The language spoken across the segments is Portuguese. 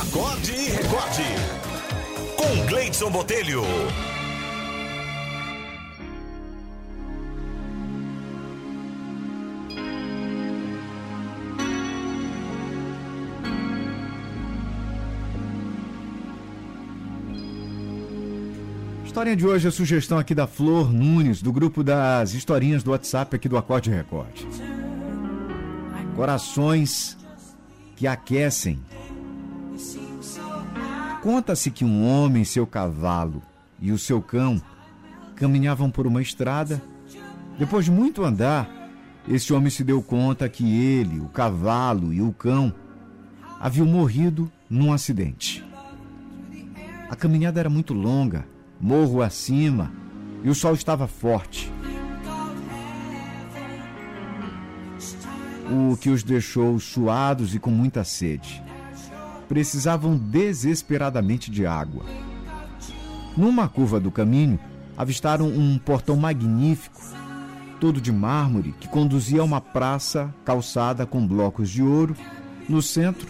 Acorde e recorde. Com Gleidson Botelho. Historinha de hoje é sugestão aqui da Flor Nunes, do grupo das historinhas do WhatsApp aqui do Acorde Record. Corações que aquecem. Conta-se que um homem, seu cavalo e o seu cão caminhavam por uma estrada. Depois de muito andar, esse homem se deu conta que ele, o cavalo e o cão haviam morrido num acidente. A caminhada era muito longa morro acima, e o sol estava forte. O que os deixou suados e com muita sede. Precisavam desesperadamente de água. Numa curva do caminho, avistaram um portão magnífico, todo de mármore, que conduzia a uma praça calçada com blocos de ouro. No centro,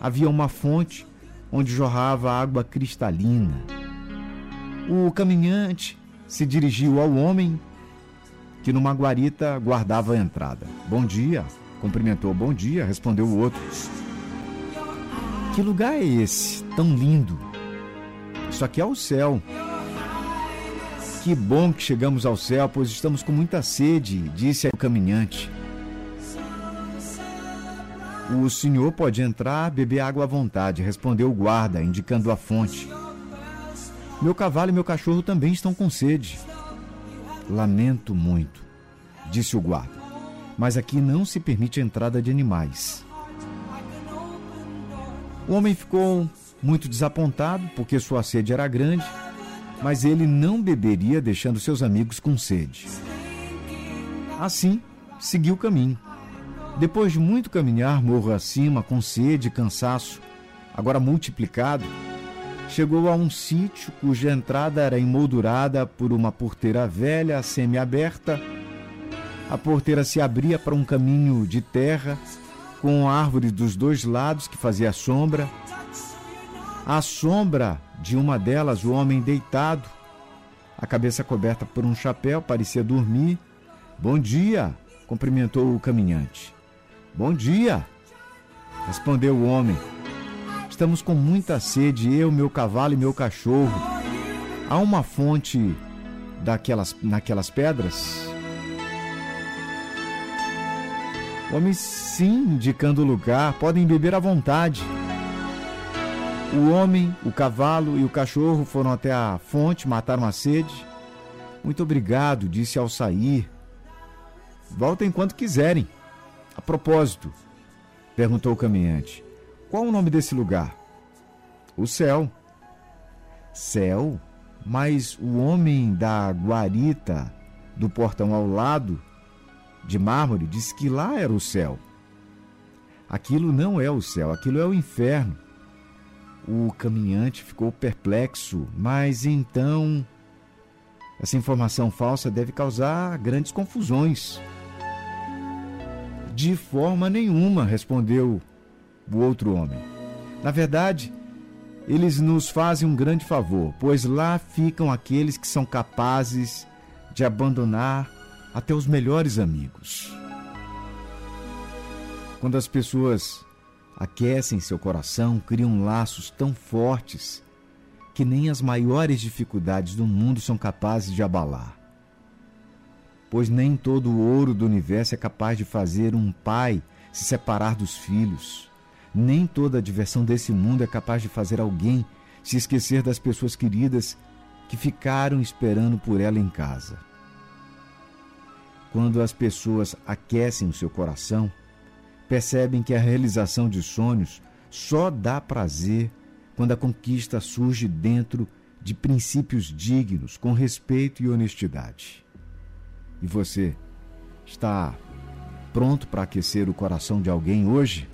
havia uma fonte onde jorrava água cristalina. O caminhante se dirigiu ao homem que numa guarita guardava a entrada. Bom dia, cumprimentou. Bom dia, respondeu o outro. Que lugar é esse, tão lindo? Isso aqui é o céu. Que bom que chegamos ao céu, pois estamos com muita sede, disse o caminhante. O senhor pode entrar, beber água à vontade, respondeu o guarda, indicando a fonte. Meu cavalo e meu cachorro também estão com sede. Lamento muito, disse o guarda, mas aqui não se permite a entrada de animais. O homem ficou muito desapontado porque sua sede era grande, mas ele não beberia deixando seus amigos com sede. Assim, seguiu o caminho. Depois de muito caminhar morro acima, com sede e cansaço, agora multiplicado, chegou a um sítio cuja entrada era emoldurada por uma porteira velha, semi-aberta. A porteira se abria para um caminho de terra, com árvores dos dois lados que fazia sombra. À sombra de uma delas, o homem deitado, a cabeça coberta por um chapéu, parecia dormir. Bom dia, cumprimentou o caminhante. Bom dia, respondeu o homem Estamos com muita sede, eu, meu cavalo e meu cachorro. Há uma fonte daquelas, naquelas pedras? Homem, sim, indicando o lugar, podem beber à vontade. O homem, o cavalo e o cachorro foram até a fonte, mataram a sede. Muito obrigado, disse ao sair. Voltem quando quiserem. A propósito, perguntou o caminhante, qual o nome desse lugar? O céu. Céu? Mas o homem da guarita do portão ao lado, de mármore, disse que lá era o céu. Aquilo não é o céu, aquilo é o inferno. O caminhante ficou perplexo, mas então essa informação falsa deve causar grandes confusões. De forma nenhuma, respondeu o outro homem. Na verdade, eles nos fazem um grande favor, pois lá ficam aqueles que são capazes de abandonar até os melhores amigos. Quando as pessoas aquecem seu coração, criam laços tão fortes que nem as maiores dificuldades do mundo são capazes de abalar. Pois nem todo o ouro do universo é capaz de fazer um pai se separar dos filhos. Nem toda a diversão desse mundo é capaz de fazer alguém se esquecer das pessoas queridas que ficaram esperando por ela em casa. Quando as pessoas aquecem o seu coração, percebem que a realização de sonhos só dá prazer quando a conquista surge dentro de princípios dignos, com respeito e honestidade. E você está pronto para aquecer o coração de alguém hoje?